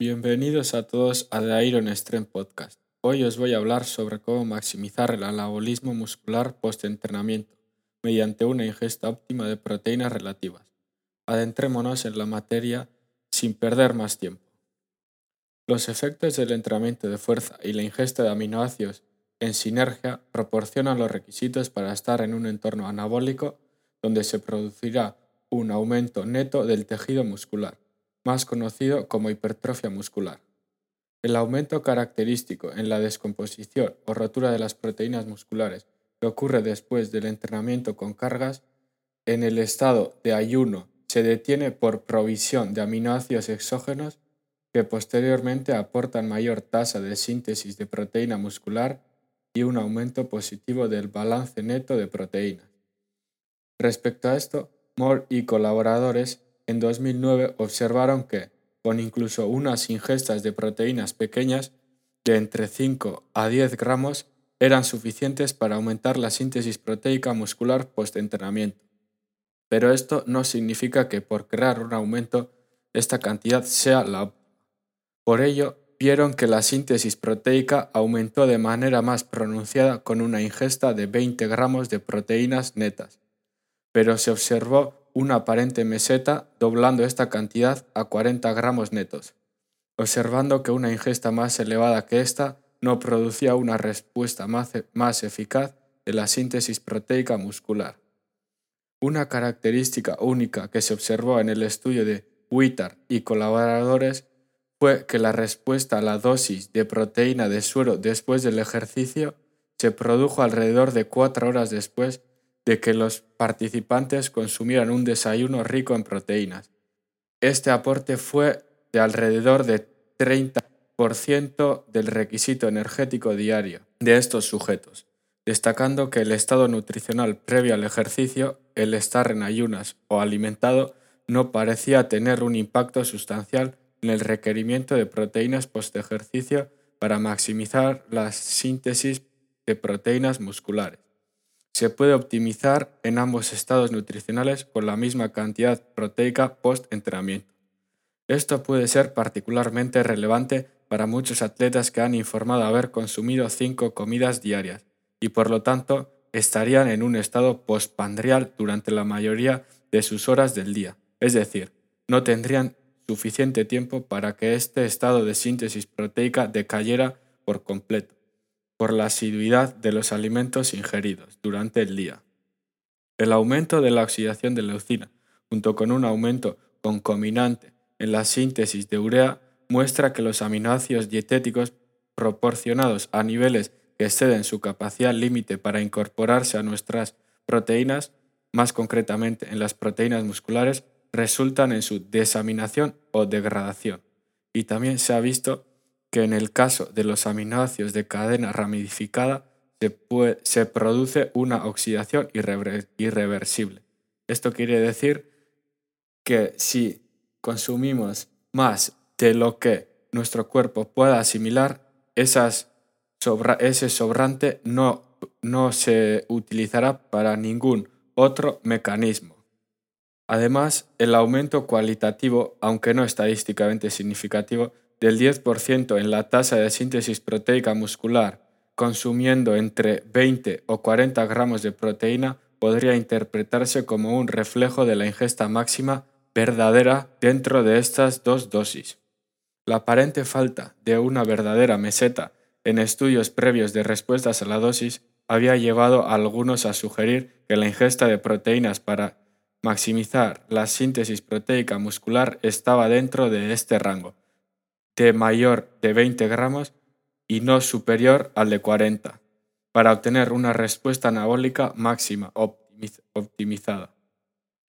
Bienvenidos a todos a The Iron Strength Podcast. Hoy os voy a hablar sobre cómo maximizar el anabolismo muscular post-entrenamiento mediante una ingesta óptima de proteínas relativas. Adentrémonos en la materia sin perder más tiempo. Los efectos del entrenamiento de fuerza y la ingesta de aminoácidos en sinergia proporcionan los requisitos para estar en un entorno anabólico donde se producirá un aumento neto del tejido muscular más conocido como hipertrofia muscular. El aumento característico en la descomposición o rotura de las proteínas musculares que ocurre después del entrenamiento con cargas, en el estado de ayuno se detiene por provisión de aminoácidos exógenos que posteriormente aportan mayor tasa de síntesis de proteína muscular y un aumento positivo del balance neto de proteínas. Respecto a esto, Moore y colaboradores en 2009 observaron que, con incluso unas ingestas de proteínas pequeñas de entre 5 a 10 gramos, eran suficientes para aumentar la síntesis proteica muscular post-entrenamiento. Pero esto no significa que por crear un aumento esta cantidad sea la. Por ello, vieron que la síntesis proteica aumentó de manera más pronunciada con una ingesta de 20 gramos de proteínas netas, pero se observó una aparente meseta doblando esta cantidad a 40 gramos netos, observando que una ingesta más elevada que esta no producía una respuesta más, más eficaz de la síntesis proteica muscular. Una característica única que se observó en el estudio de Wittard y colaboradores fue que la respuesta a la dosis de proteína de suero después del ejercicio se produjo alrededor de cuatro horas después de que los participantes consumieran un desayuno rico en proteínas. Este aporte fue de alrededor de 30% del requisito energético diario de estos sujetos, destacando que el estado nutricional previo al ejercicio, el estar en ayunas o alimentado, no parecía tener un impacto sustancial en el requerimiento de proteínas post-ejercicio para maximizar la síntesis de proteínas musculares se puede optimizar en ambos estados nutricionales con la misma cantidad proteica post-entrenamiento. Esto puede ser particularmente relevante para muchos atletas que han informado haber consumido cinco comidas diarias y por lo tanto estarían en un estado postpandrial durante la mayoría de sus horas del día, es decir, no tendrían suficiente tiempo para que este estado de síntesis proteica decayera por completo por la asiduidad de los alimentos ingeridos durante el día. El aumento de la oxidación de leucina, junto con un aumento concominante en la síntesis de urea, muestra que los aminoácidos dietéticos proporcionados a niveles que exceden su capacidad límite para incorporarse a nuestras proteínas, más concretamente en las proteínas musculares, resultan en su desaminación o degradación. Y también se ha visto que en el caso de los aminoácidos de cadena ramificada se, produce una oxidación irreversible. Esto quiere decir que si consumimos más de lo que nuestro cuerpo pueda asimilar, ese sobrante no, no se utilizará para ningún otro mecanismo. Además, el aumento cualitativo, aunque no estadísticamente significativo, del 10% en la tasa de síntesis proteica muscular, consumiendo entre 20 o 40 gramos de proteína, podría interpretarse como un reflejo de la ingesta máxima verdadera dentro de estas dos dosis. La aparente falta de una verdadera meseta en estudios previos de respuestas a la dosis había llevado a algunos a sugerir que la ingesta de proteínas para maximizar la síntesis proteica muscular estaba dentro de este rango, de mayor de 20 gramos y no superior al de 40, para obtener una respuesta anabólica máxima optimizada.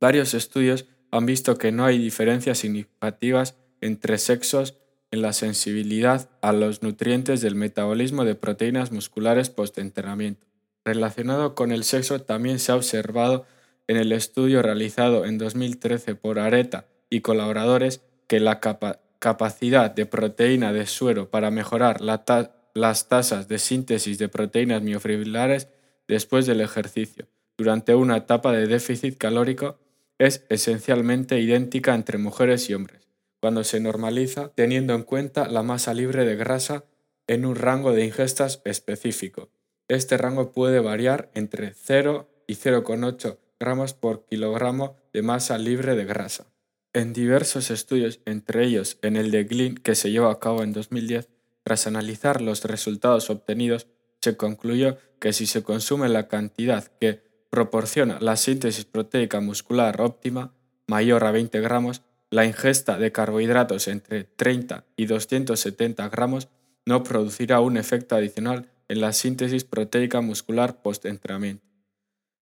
Varios estudios han visto que no hay diferencias significativas entre sexos en la sensibilidad a los nutrientes del metabolismo de proteínas musculares post-entrenamiento. Relacionado con el sexo también se ha observado en el estudio realizado en 2013 por Areta y colaboradores que la, capa capacidad de proteína de suero para mejorar las tasas de síntesis de proteínas miofibrilares después del ejercicio durante una etapa de déficit calórico es esencialmente idéntica entre mujeres y hombres, cuando se normaliza teniendo en cuenta la masa libre de grasa en un rango de ingestas específico. Este rango puede variar entre 0 y 0,8 gramos por kilogramo de masa libre de grasa. En diversos estudios, entre ellos en el de Glynn que se llevó a cabo en 2010, tras analizar los resultados obtenidos, se concluyó que si se consume la cantidad que proporciona la síntesis proteica muscular óptima, mayor a 20 gramos, la ingesta de carbohidratos entre 30 y 270 gramos no producirá un efecto adicional en la síntesis proteica muscular post-entrenamiento.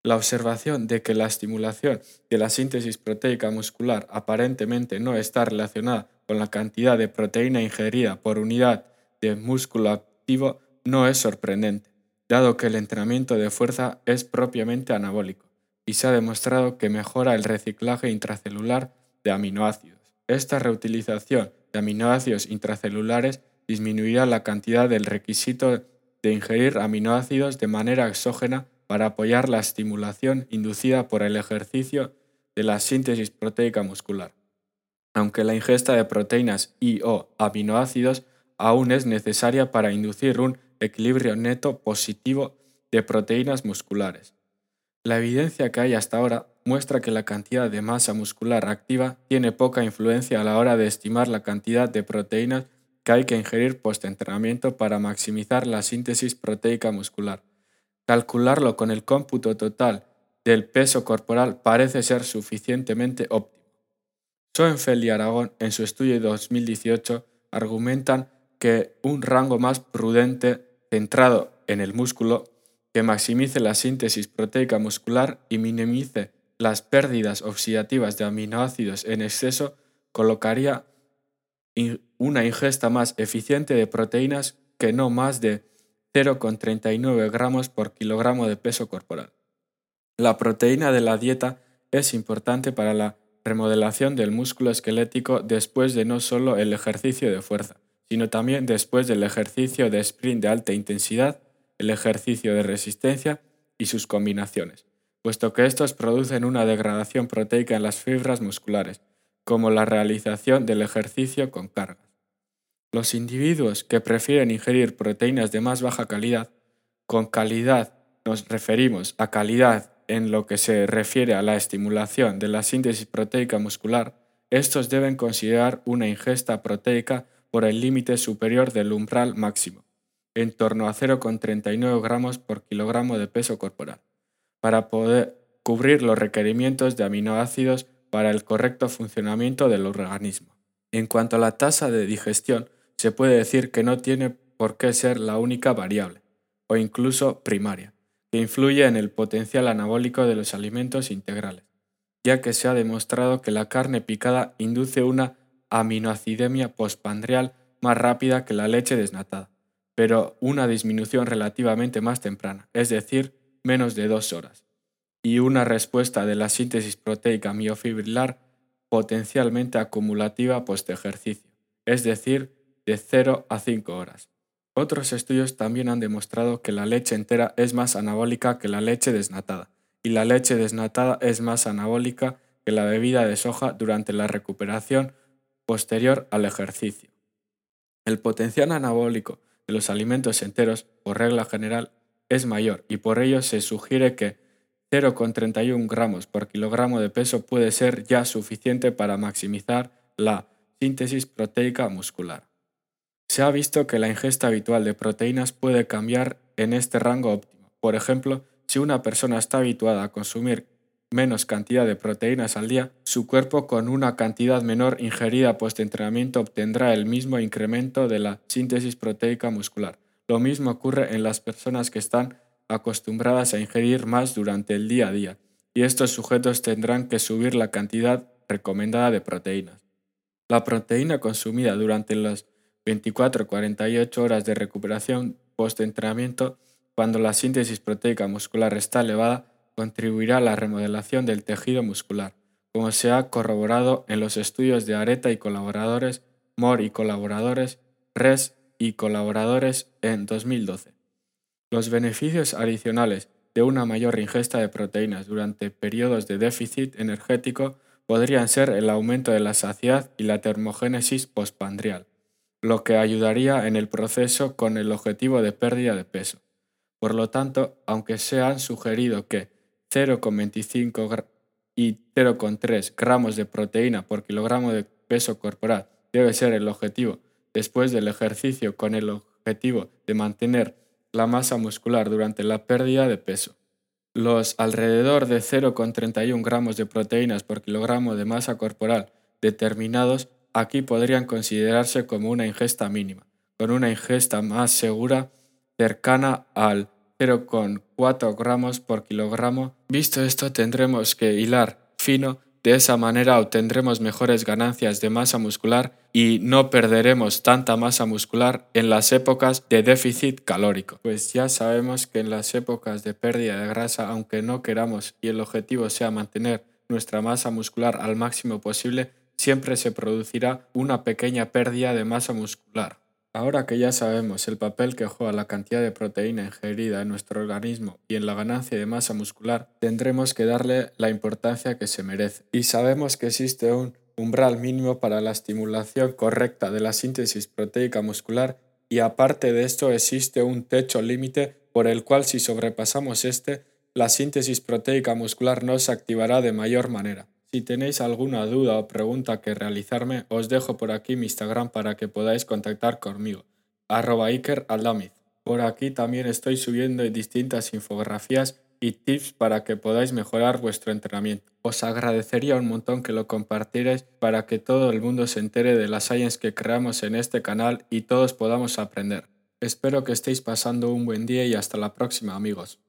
La observación de que la estimulación de la síntesis proteica muscular aparentemente no está relacionada con la cantidad de proteína ingerida por unidad de músculo activo no es sorprendente, dado que el entrenamiento de fuerza es propiamente anabólico y se ha demostrado que mejora el reciclaje intracelular de aminoácidos. Esta reutilización de aminoácidos intracelulares disminuirá la cantidad del requisito de ingerir aminoácidos de manera exógena para apoyar la estimulación inducida por el ejercicio de la síntesis proteica muscular. Aunque la ingesta de proteínas y o aminoácidos aún es necesaria para inducir un equilibrio neto positivo de proteínas musculares. La evidencia que hay hasta ahora muestra que la cantidad de masa muscular activa tiene poca influencia a la hora de estimar la cantidad de proteínas que hay que ingerir post-entrenamiento para maximizar la síntesis proteica muscular. Calcularlo con el cómputo total del peso corporal parece ser suficientemente óptimo. Schoenfeld y Aragón, en su estudio de 2018, argumentan que un rango más prudente, centrado en el músculo, que maximice la síntesis proteica muscular y minimice las pérdidas oxidativas de aminoácidos en exceso, colocaría una ingesta más eficiente de proteínas que no más de 0,39 gramos por kilogramo de peso corporal. La proteína de la dieta es importante para la remodelación del músculo esquelético después de no solo el ejercicio de fuerza, sino también después del ejercicio de sprint de alta intensidad, el ejercicio de resistencia y sus combinaciones, puesto que estos producen una degradación proteica en las fibras musculares, como la realización del ejercicio con cargas. Los individuos que prefieren ingerir proteínas de más baja calidad, con calidad nos referimos a calidad en lo que se refiere a la estimulación de la síntesis proteica muscular, estos deben considerar una ingesta proteica por el límite superior del umbral máximo, en torno a 0,39 gramos por kilogramo de peso corporal, para poder cubrir los requerimientos de aminoácidos para el correcto funcionamiento del organismo. En cuanto a la tasa de digestión, se puede decir que no tiene por qué ser la única variable, o incluso primaria, que influye en el potencial anabólico de los alimentos integrales, ya que se ha demostrado que la carne picada induce una aminoacidemia postpandrial más rápida que la leche desnatada, pero una disminución relativamente más temprana, es decir, menos de dos horas y una respuesta de la síntesis proteica miofibrilar potencialmente acumulativa post-ejercicio, es decir, de 0 a 5 horas. Otros estudios también han demostrado que la leche entera es más anabólica que la leche desnatada, y la leche desnatada es más anabólica que la bebida de soja durante la recuperación posterior al ejercicio. El potencial anabólico de los alimentos enteros, por regla general, es mayor y por ello se sugiere que 0,31 gramos por kilogramo de peso puede ser ya suficiente para maximizar la síntesis proteica muscular. Se ha visto que la ingesta habitual de proteínas puede cambiar en este rango óptimo. Por ejemplo, si una persona está habituada a consumir menos cantidad de proteínas al día, su cuerpo con una cantidad menor ingerida post-entrenamiento obtendrá el mismo incremento de la síntesis proteica muscular. Lo mismo ocurre en las personas que están acostumbradas a ingerir más durante el día a día, y estos sujetos tendrán que subir la cantidad recomendada de proteínas. La proteína consumida durante las 24-48 horas de recuperación post-entrenamiento, cuando la síntesis proteica muscular está elevada, contribuirá a la remodelación del tejido muscular, como se ha corroborado en los estudios de Areta y colaboradores, Moore y colaboradores, Res y colaboradores en 2012. Los beneficios adicionales de una mayor ingesta de proteínas durante periodos de déficit energético podrían ser el aumento de la saciedad y la termogénesis postpandrial, lo que ayudaría en el proceso con el objetivo de pérdida de peso. Por lo tanto, aunque se han sugerido que 0,25 y 0,3 gramos de proteína por kilogramo de peso corporal debe ser el objetivo después del ejercicio con el objetivo de mantener la masa muscular durante la pérdida de peso. Los alrededor de 0,31 gramos de proteínas por kilogramo de masa corporal determinados aquí podrían considerarse como una ingesta mínima, con una ingesta más segura cercana al 0,4 gramos por kilogramo. Visto esto, tendremos que hilar fino de esa manera obtendremos mejores ganancias de masa muscular y no perderemos tanta masa muscular en las épocas de déficit calórico. Pues ya sabemos que en las épocas de pérdida de grasa, aunque no queramos y el objetivo sea mantener nuestra masa muscular al máximo posible, siempre se producirá una pequeña pérdida de masa muscular. Ahora que ya sabemos el papel que juega la cantidad de proteína ingerida en nuestro organismo y en la ganancia de masa muscular, tendremos que darle la importancia que se merece. Y sabemos que existe un umbral mínimo para la estimulación correcta de la síntesis proteica muscular y aparte de esto existe un techo límite por el cual si sobrepasamos este, la síntesis proteica muscular no se activará de mayor manera. Si tenéis alguna duda o pregunta que realizarme, os dejo por aquí mi Instagram para que podáis contactar conmigo, arroba Por aquí también estoy subiendo distintas infografías y tips para que podáis mejorar vuestro entrenamiento. Os agradecería un montón que lo compartierais para que todo el mundo se entere de la science que creamos en este canal y todos podamos aprender. Espero que estéis pasando un buen día y hasta la próxima amigos.